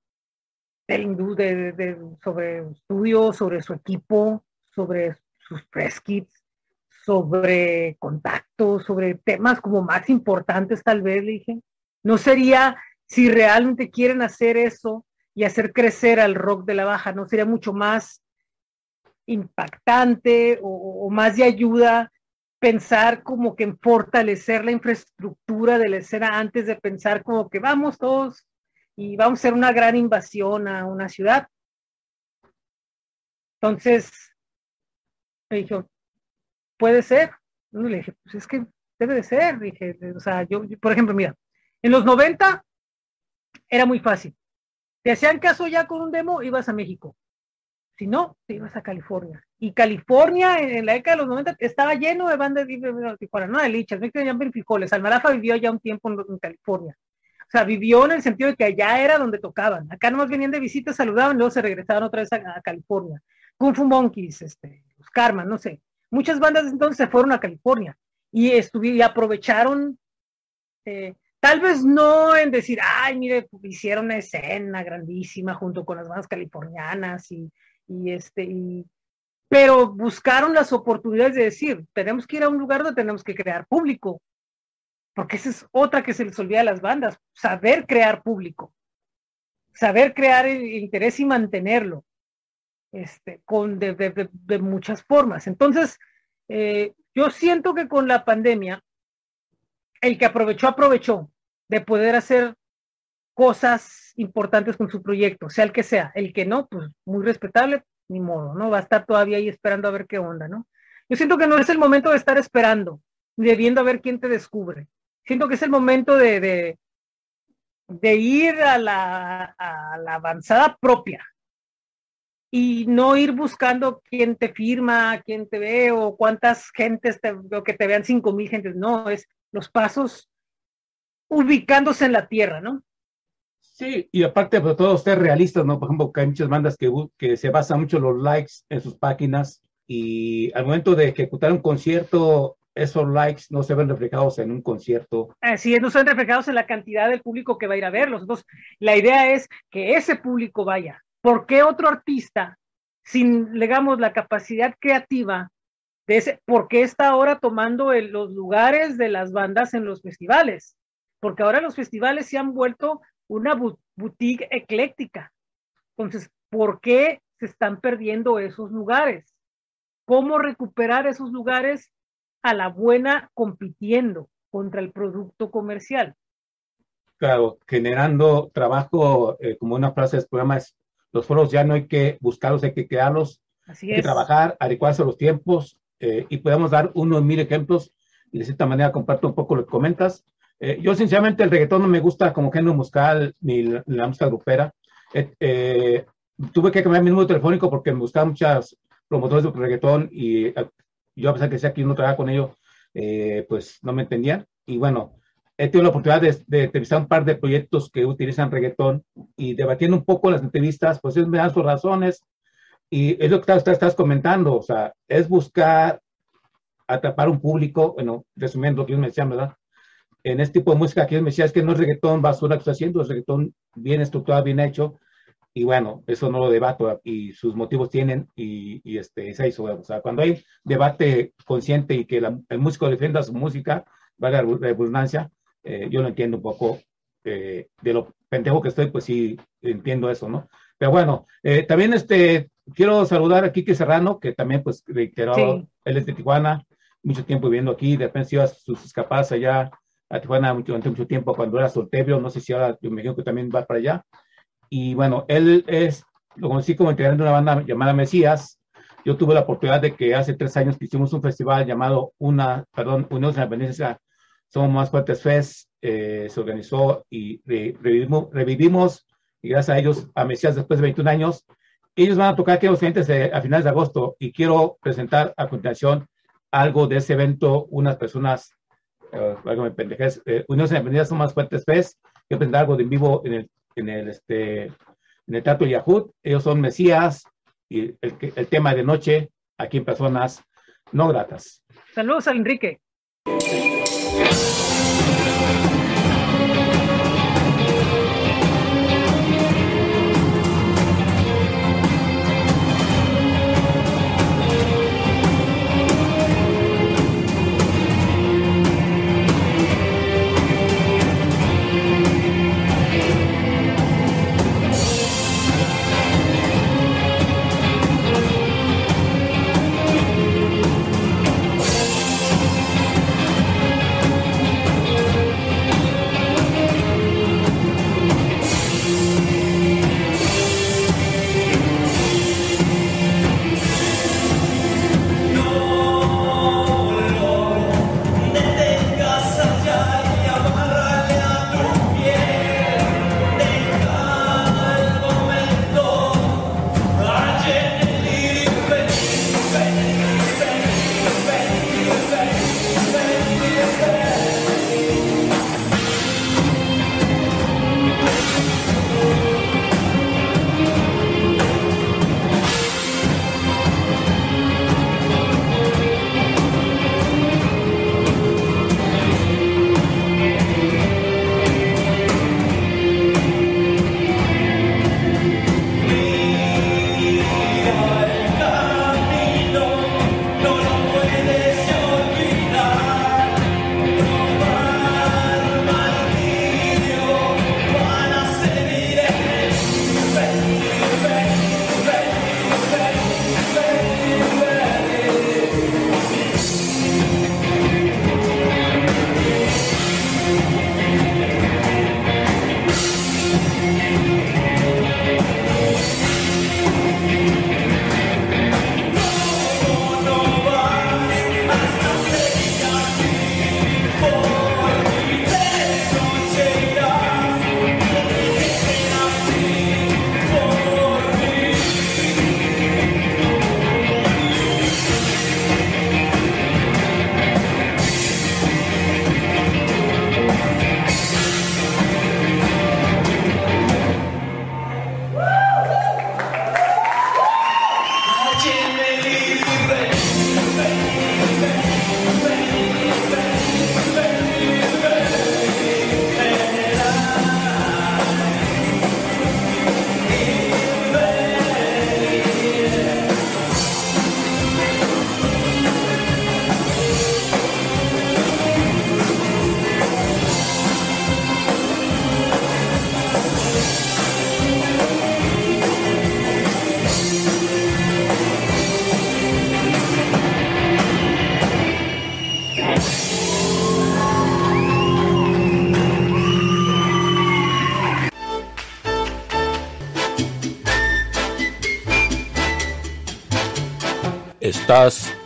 de, de, de, sobre estudios, sobre su equipo, sobre sus press kits, sobre contactos, sobre temas como más importantes tal vez, le dije. No sería, si realmente quieren hacer eso y hacer crecer al rock de la baja, no sería mucho más impactante o, más de ayuda pensar como que en fortalecer la infraestructura de la escena antes de pensar como que vamos todos y vamos a hacer una gran invasión a una ciudad. Entonces, me dijo, puede ser. Le dije, pues es que debe de ser. Dije, o sea, yo, por ejemplo, mira, en los 90 era muy fácil. Te hacían caso ya con un demo, ibas a México. Si no, te ibas a California. Y California, en la década de los 90, estaba lleno de bandas de Tijuana, no de lichas, no en frijoles. Almarafa vivió ya un tiempo en, California. O sea, vivió en el sentido de que allá era donde tocaban. Acá nomás venían de visita, saludaban, luego se regresaban otra vez a, a California. Kung Fu Monkeys, este, los Karma, no sé. Muchas bandas entonces se fueron a California y, estuvieron, y aprovecharon, eh, tal vez no en decir, ay, mire, hicieron una escena grandísima junto con las bandas californianas y, y este, y, pero buscaron las oportunidades de decir, tenemos que ir a un lugar donde tenemos que crear público, porque esa es otra que se les olvida a las bandas, saber crear público, saber crear interés y mantenerlo, este, con de, de, de muchas formas. Entonces, eh, yo siento que con la pandemia, el que aprovechó, aprovechó de poder hacer cosas importantes con su proyecto, sea el que sea. El que no, pues muy respetable, ni modo, ¿no? Va a estar todavía ahí esperando a ver qué onda, ¿no? Yo siento que no es el momento de estar esperando, de viendo a ver quién te descubre. Siento que es el momento de, de, ir a la, a la avanzada propia y no ir buscando quién te firma, quién te ve o cuántas gentes te, o que te vean cinco mil gentes. No, es los pasos ubicándose en la tierra, ¿no? Sí, y aparte, de todos ser realistas, ¿no? Por ejemplo, que hay muchas bandas que, que se basan mucho en los likes en sus páginas y al momento de ejecutar un concierto, esos likes no se ven reflejados en un concierto. Es, no se ven reflejados en la cantidad del público que va a ir a verlos. Entonces, la idea es que ese público vaya. ¿Por qué otro artista, sin, digamos, la capacidad creativa de ese, por qué está ahora tomando los lugares de las bandas en los festivales? Porque ahora los festivales se han vuelto una boutique ecléctica. Entonces, ¿por qué se están perdiendo esos lugares? ¿Cómo recuperar esos lugares a la buena compitiendo contra el producto comercial? Claro, generando trabajo, eh, como una frase del programa es, los foros ya no hay que buscarlos, hay que crearlos, Así hay que trabajar, adecuarse a los tiempos eh, y podemos dar unos mil ejemplos y de cierta manera comparto un poco lo que comentas. Eh, yo sinceramente el reggaetón no me gusta como género musical ni la, la música grupera. Eh, tuve que cambiar mi número telefónico porque me gustaban muchas promotores de reggaetón y yo a pesar que sea aquí no trabaja con ellos, pues no me entendían. Y bueno, he tenido la oportunidad de, de, entrevistar un par de proyectos que utilizan reggaetón y debatiendo un poco las entrevistas, pues ellos me dan sus razones y es lo que estás, estás comentando, o sea, es buscar atrapar un público, bueno, resumiendo lo que ellos me decían, ¿verdad? En este tipo de música que ellos me decían es que no es reggaetón basura que está haciendo, es reggaetón bien estructurado, bien hecho, y bueno, eso no lo debato y sus motivos tienen y, y este, es eso, o sea, cuando hay debate consciente y que la, el músico defienda su música, valga la redundancia, eh, yo lo entiendo un poco eh, de lo pendejo que estoy, pues sí, entiendo eso, ¿no? Pero bueno, eh, también este, quiero saludar a Kike Serrano, que también pues reiteró, sí. él es de Tijuana, mucho tiempo viviendo aquí, de repente iba sus escapadas allá a Tijuana durante mucho tiempo cuando era soltero, no sé si ahora, yo me imagino que también va para allá. Y bueno, él es, lo conocí como integrante de una banda llamada Mesías. Yo tuve la oportunidad de que hace tres años que hicimos un festival llamado Una, perdón, Unión de la Independencia somos Más Fuertes Fest, eh, se organizó y re, revivimos, revivimos, y gracias a ellos, a Mesías después de 21 años. Ellos van a tocar aquí a los clientes a finales de agosto y quiero presentar a continuación algo de ese evento, unas personas, algo me pendejes, eh, Unión Independencia son Más Fuertes Fest, que presentar algo de en vivo en el, en el, este, en el Teatro Yahoo. Ellos son Mesías y el, el tema de noche aquí en Personas No Gratas. Saludos a Enrique.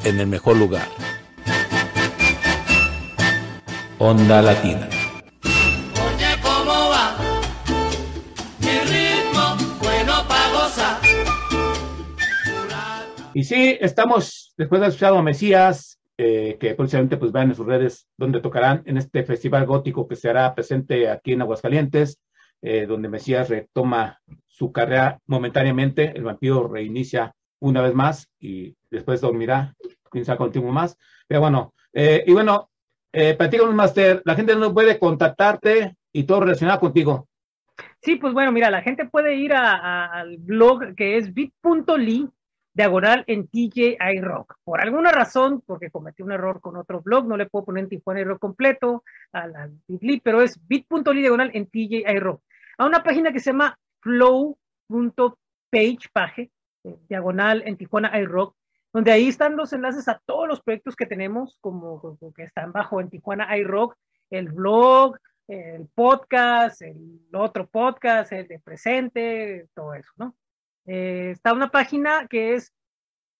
En el mejor lugar. Onda Latina. Oye, ¿cómo va? Mi ritmo, bueno para gozar. Y sí, estamos, después de escuchado a Mesías, eh, que próximamente pues vean en sus redes donde tocarán en este festival gótico que se hará presente aquí en Aguascalientes, eh, donde Mesías retoma su carrera momentáneamente, el vampiro reinicia una vez más y después dormirá, quién sabe continuo más. Pero bueno, eh, y bueno, eh, platícanos, Master, la gente no puede contactarte y todo relacionado contigo. Sí, pues bueno, mira, la gente puede ir a- a- al blog que es bit.ly diagonal en TJI Rock. Por alguna razón, porque cometí un error con otro blog, no le puedo poner en Tijuana Rock completo al, al bit.ly, pero es bit.ly diagonal en TJI Rock. A una página que se llama flow.page, page, diagonal en Tijuana iRock, donde ahí están los enlaces a todos los proyectos que tenemos, como, que están bajo en Tijuana iRock, el blog, el podcast, el otro podcast, el de presente, todo eso, ¿no? Eh, está una página que es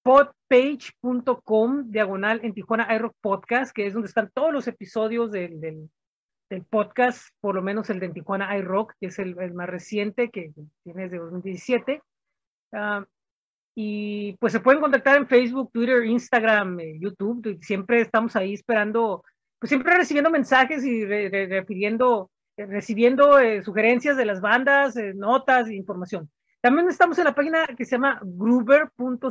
podpage.com, diagonal en Tijuana iRock Podcast, que es donde están todos los episodios del, del, podcast, por lo menos el de Tijuana iRock, que es el, más reciente, que tiene desde 2017. Ah, y pues se pueden contactar en Facebook, Twitter, Instagram, eh, YouTube. Siempre estamos ahí esperando, pues siempre recibiendo mensajes y recibiendo eh, sugerencias de las bandas, eh, notas, e información. También estamos en la página que se llama gruber.co.en,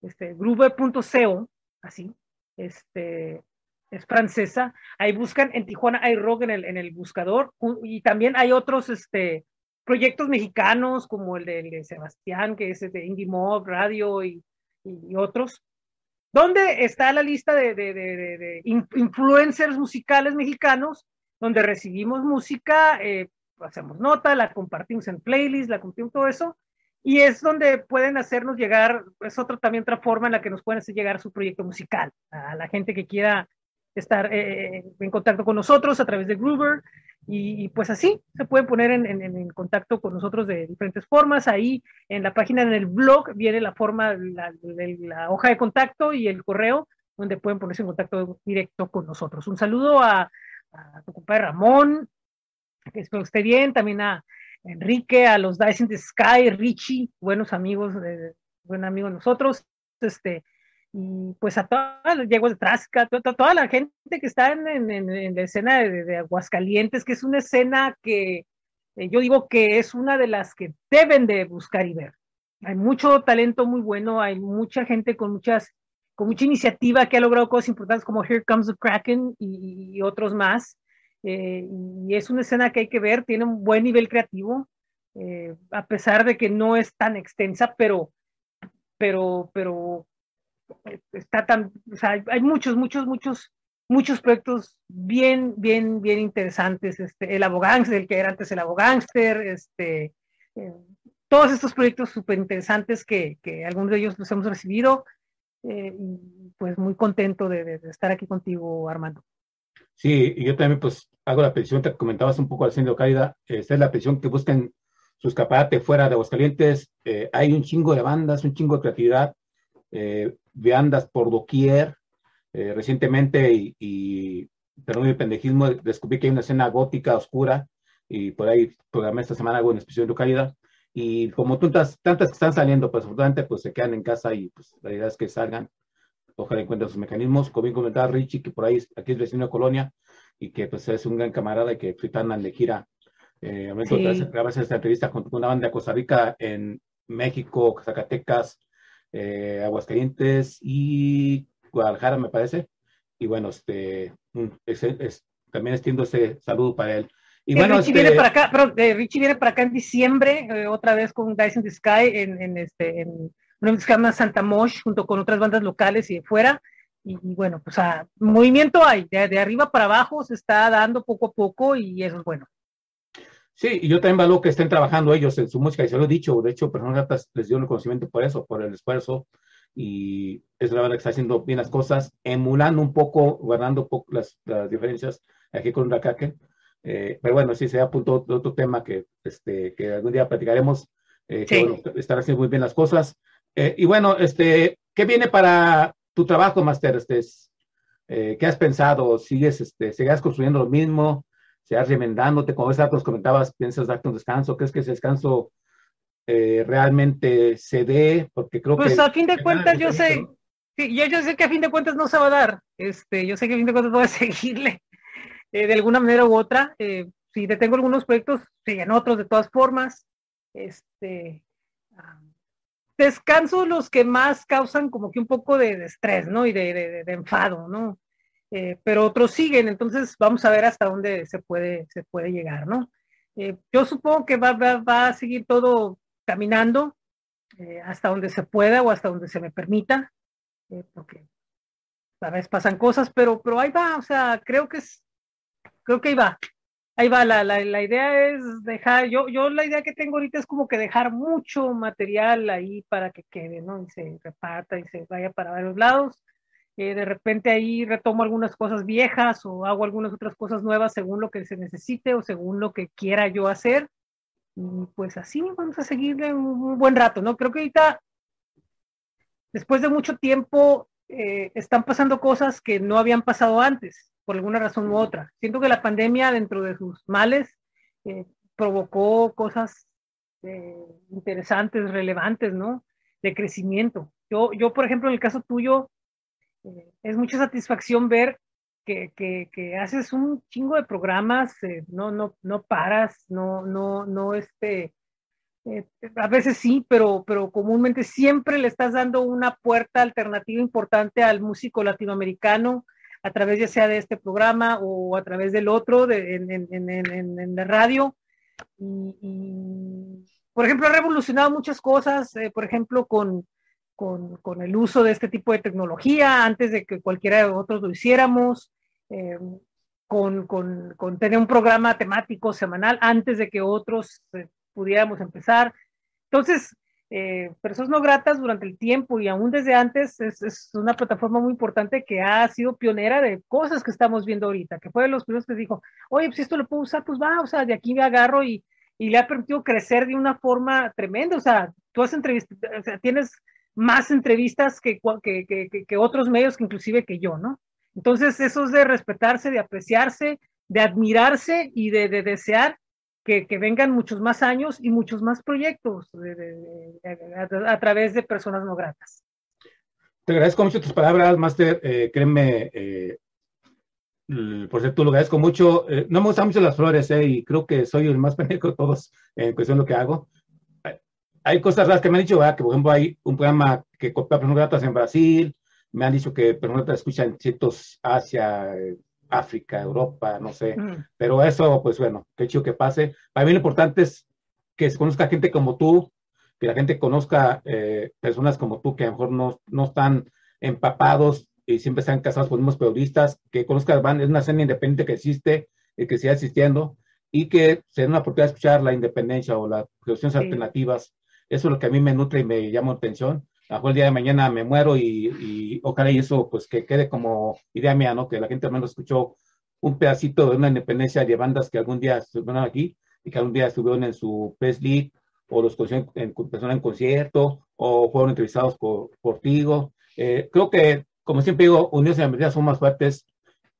este, gruber.co, así, este, es francesa. Ahí buscan en Tijuana iRock en el, en el buscador. Y también hay otros, este, proyectos mexicanos como el de, el de Sebastián, que es de Indie Mob Radio y, y otros, donde está la lista de, de- de- de- de in- influencers musicales mexicanos, donde recibimos música, eh, hacemos nota, la compartimos en playlists, la compartimos todo eso, y es donde pueden hacernos llegar, es otra también otra forma en la que nos pueden hacer llegar su proyecto musical a la gente que quiera estar eh, en contacto con nosotros a través de Groover, y, pues así se pueden poner en, contacto con nosotros de diferentes formas. Ahí en la página, en el blog, viene la forma, la, hoja de contacto y el correo, donde pueden ponerse en contacto directo con nosotros. Un saludo a, tu compadre Ramón, que espero que esté bien, también a Enrique, a los Dice in the Sky, Richie, buenos amigos, de, buen amigo de nosotros, este, y pues a todas yeguas de Trasca, to- to- toda la gente que está en, en- en- la escena de, de Aguascalientes, que es una escena que eh, yo digo que es una de las que deben de buscar y ver. Hay mucho talento muy bueno, hay mucha gente con muchas, con mucha iniciativa que ha logrado cosas importantes como Here Comes the Kraken y, y otros más. Eh, y es una escena que hay que ver, tiene un buen nivel creativo, eh, a pesar de que no es tan extensa, pero, pero, pero está tan, o sea, hay, muchos, muchos, muchos, muchos proyectos bien, bien, bien interesantes. Este, el Abogánster, el que era antes el Abogánster, este, eh, todos estos proyectos súper interesantes que, que algunos de ellos los hemos recibido. eh, y pues muy contento de, de- de estar aquí contigo, Armando. Sí, y yo también pues hago la petición, te comentabas un poco al centro Caída, esta es la petición que busquen su escaparate fuera de Aguascalientes. Eh, hay un chingo de bandas, un chingo de creatividad, eh, de bandas por doquier. Eh, recientemente, y, y perdón mi pendejismo, descubrí que hay una escena gótica oscura y por ahí programé esta semana algo en especial de Caída. Y como tantas, tantas que están saliendo, pues afortunadamente pues se quedan en casa y pues la idea es que salgan ojalá encuentren sus mecanismos. Como bien comentaba Richie, que por ahí aquí es vecino de Colonia y que pues es un gran camarada y que ahorita andan de gira. Eh, al momento Sí. de grabar esta entrevista con una banda de Costa Rica en México, Zacatecas, eh, Aguascalientes y Guadalajara, me parece. Y bueno, este, un- es- es- también extiendo ese saludo para él. Y Eh, bueno, Richie este, viene para acá, pero eh, Richie viene para acá en diciembre, eh, otra vez con Dice in the Sky en, en este, en una que se llama Santa Mosh, junto con otras bandas locales y de fuera. Y, y bueno, pues movimiento hay, de, de arriba para abajo se está dando poco a poco y eso es bueno. Sí, y yo también valoro que estén trabajando ellos en su música, y se lo he dicho, de hecho, Personas Gratas les dio el conocimiento por eso, por el esfuerzo, y es la verdad que está haciendo bien las cosas, emulando un poco, guardando un poco las, las diferencias aquí con Rakake. Eh, pero bueno, sí, se apuntó otro, otro tema que, este, que algún día platicaremos, eh, que Sí. bueno, están haciendo muy bien las cosas. Eh, y bueno, este, ¿qué viene para tu trabajo, Master? Este, es, eh, ¿Qué has pensado? ¿Sigues, este, seguirás construyendo lo mismo? ¿Seguirás remendándote? Como ves, nos comentabas, ¿piensas darte un descanso? ¿Crees que ese descanso eh, realmente se dé? Porque creo Pues que... a fin de cuentas yo sé, Sí, yo, yo sé que a fin de cuentas no se va a dar. Este, yo sé que a fin de cuentas voy a seguirle eh, de alguna manera u otra. Eh, si detengo algunos proyectos, siguen otros de todas formas. Este, descanso los que más causan como que un poco de, de estrés, ¿no? Y de, de- de enfado, ¿no? Eh, pero otros siguen, entonces vamos a ver hasta dónde se puede, se puede llegar, ¿no? Eh, yo supongo que va, va, va a seguir todo caminando eh, hasta donde se pueda o hasta donde se me permita, eh, porque a veces pasan cosas, pero, pero ahí va, o sea, creo que es, creo que ahí va. Ahí va, la, la, la idea es dejar, yo, yo la idea que tengo ahorita es como que dejar mucho material ahí para que quede, ¿no? Y se reparta y se vaya para varios lados. Eh, de repente ahí retomo algunas cosas viejas o hago algunas otras cosas nuevas según lo que se necesite o según lo que quiera yo hacer. Y pues así vamos a seguirle un, buen rato, ¿no? Creo que ahorita, después de mucho tiempo, eh, están pasando cosas que no habían pasado antes, por alguna razón u otra. Siento que la pandemia, dentro de sus males, eh, provocó cosas interesantes, relevantes, ¿no? De crecimiento. Yo, yo, por ejemplo, en el caso tuyo, eh, es mucha satisfacción ver que, que, que haces un chingo de programas, eh, no, no, no paras, no, no, no, este, eh, a veces sí, pero, pero comúnmente siempre le estás dando una puerta alternativa importante al músico latinoamericano a través ya sea de este programa o a través del otro de, en, en, en, en, la radio. Y, y, por ejemplo, ha revolucionado muchas cosas, eh, por ejemplo, con, con, el uso de este tipo de tecnología antes de que cualquiera de nosotros lo hiciéramos, eh, con, tener un programa temático semanal antes de que otros eh, pudiéramos empezar. Entonces, eh, Personas No Gratas durante el tiempo y aún desde antes es, una plataforma muy importante que ha sido pionera de cosas que estamos viendo ahorita, que fue de los primeros que dijo, oye, pues esto lo puedo usar, pues va, o sea, de aquí me agarro y, y le ha permitido crecer de una forma tremenda, o sea, tú has entrevistado, o sea, tienes más entrevistas que, que, que, que, otros medios, que inclusive que yo, ¿no? Entonces, eso es de respetarse, de apreciarse, de admirarse y de, de desear que, que, vengan muchos más años y muchos más proyectos a, través de personas no gratas. Te agradezco mucho tus palabras, Master. Eh, créeme, eh, por cierto, lo agradezco mucho. Eh, no me gustan mucho las flores, eh, y creo que soy el más pendejo de todos en cuestión de lo que hago. Hay cosas raras que me han dicho, ¿verdad? que por ejemplo hay un programa que copia personas gratas en Brasil, me han dicho que personas gratas escuchan ciertos Asia, África, Europa, no sé. Mm. Pero eso, pues bueno, qué chido que pase. Para mí lo importante es que se conozca gente como tú, que la gente conozca eh, personas como tú que a lo mejor no, no están empapados y siempre están casados con unos periodistas, que conozcan, van, es una escena independiente que existe y que siga existiendo y que se den una oportunidad de escuchar la independencia o las soluciones sí. alternativas. Eso es lo que a mí me nutre y me llama la atención. A el día de mañana me muero y, y ojalá y eso pues que quede como idea mía, ¿no? Que la gente al menos escuchó un pedacito de una independencia de bandas que algún día estuvieron aquí y que algún día estuvieron en su press league o los conocieron en, en concierto o fueron entrevistados por, por Tigo. Eh, creo que, como siempre digo, unidos en la medida somos más fuertes,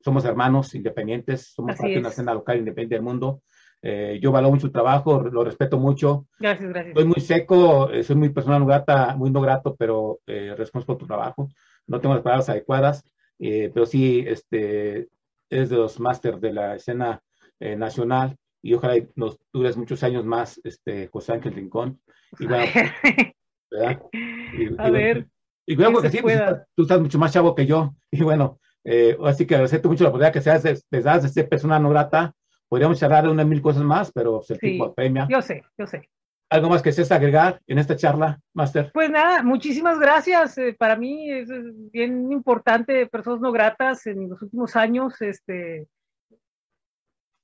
somos hermanos independientes, somos Así parte de es. una escena local independiente del mundo. Eh, yo valoro mucho el trabajo, lo respeto mucho. Gracias, gracias. Soy muy seco, eh, soy muy personal, no grata, muy no grato, pero eh, respondo por tu trabajo. No tengo las palabras adecuadas, eh, pero sí, este, es de los máster de la escena eh, nacional y ojalá nos dures muchos años más, este, José Ángel Rincón. Y bueno, ¿verdad? Y, A y, ver. Y bueno, porque sí, pues, tú, estás, tú, estás mucho más chavo que yo. Y bueno, eh, así que agradecerte mucho la oportunidad que seas de, de, de ser persona no grata. Podríamos charlar de unas mil cosas más, pero pues, el Sí, tiempo premia. Yo sé, yo sé. ¿Algo más que seas agregar en esta charla, Master? Pues nada, muchísimas gracias. Eh, para mí es, es bien importante, personas no gratas en los últimos años, este,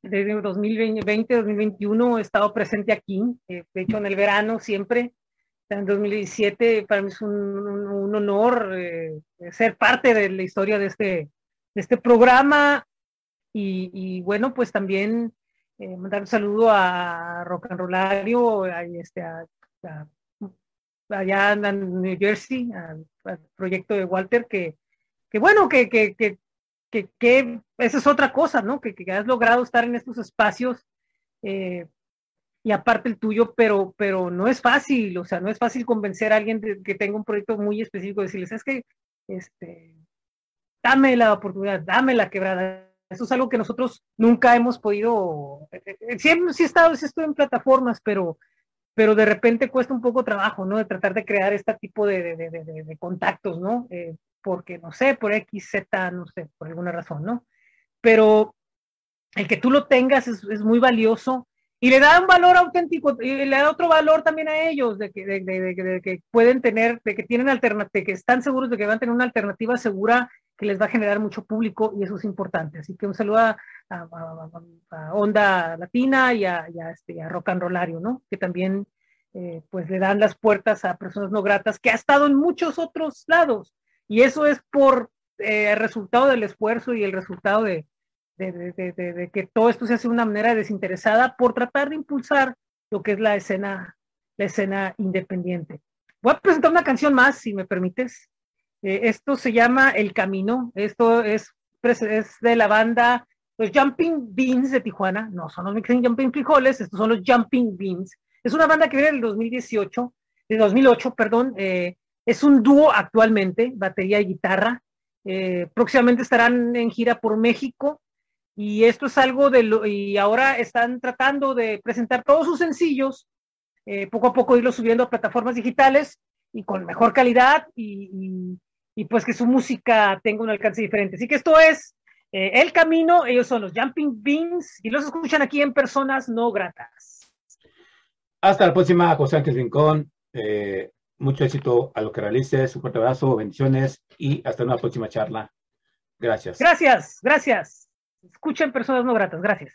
desde 2020, 2021 he estado presente aquí, eh, de hecho en el verano siempre, en 2017 para mí es un, un, un honor eh, ser parte de la historia de este, de este programa y, bueno, pues también eh, mandar un saludo a Rock and Rollario, a, este, a, allá en New Jersey, al, proyecto de Walter, que, que bueno, que, que, que, que, que esa es otra cosa, ¿no? Que, que has logrado estar en estos espacios eh, y aparte el tuyo, pero, pero no es fácil, o sea, no es fácil convencer a alguien de, que tenga un proyecto muy específico, decirles, es que este, dame la oportunidad, dame la quebrada. Eso es algo que nosotros nunca hemos podido, eh, eh, siempre sí he estado, sí estoy en plataformas, pero, pero de repente cuesta un poco trabajo, ¿no? De tratar de crear este tipo de, de, de, de contactos, ¿no? Eh, porque, no sé, por X, Z, no sé, por alguna razón, ¿no? Pero el que tú lo tengas es, es muy valioso y le da un valor auténtico y le da otro valor también a ellos de que, de, de, de que pueden tener, de que tienen alternativa, que están seguros de que van a tener una alternativa segura que les va a generar mucho público y eso es importante. Así que un saludo a, a, Onda Latina y a, este, a Rock and Rollario, ¿no? Que también eh, pues le dan las puertas a personas no gratas que ha estado en muchos otros lados y eso es por eh, resultado del esfuerzo y el resultado de, de, de, que todo esto se hace de una manera desinteresada por tratar de impulsar lo que es la escena, la escena independiente. Voy a presentar una canción más, si me permites. Eh, esto se llama El Camino. Esto es, de la banda Los Jumping Beans de Tijuana. No son los Mixing Jumping Frijoles, estos son los Jumping Beans. Es una banda que viene del 2018, de 2008, perdón. Eh, es un dúo actualmente, batería y guitarra. Eh, próximamente estarán en gira por México y esto es algo de lo, y ahora están tratando de presentar todos sus sencillos, poco a poco irlos subiendo a plataformas digitales y con mejor calidad y, y, pues que su música tenga un alcance diferente. Así que esto es eh, El Camino, ellos son los Jumping Beans y los escuchan aquí en Personas No Gratas. Hasta la próxima, José Ángel Rincón. Eh, mucho éxito a lo que realices, un fuerte abrazo, bendiciones y hasta una próxima charla. Gracias. Gracias, gracias. Escuchen personas no gratas. Gracias.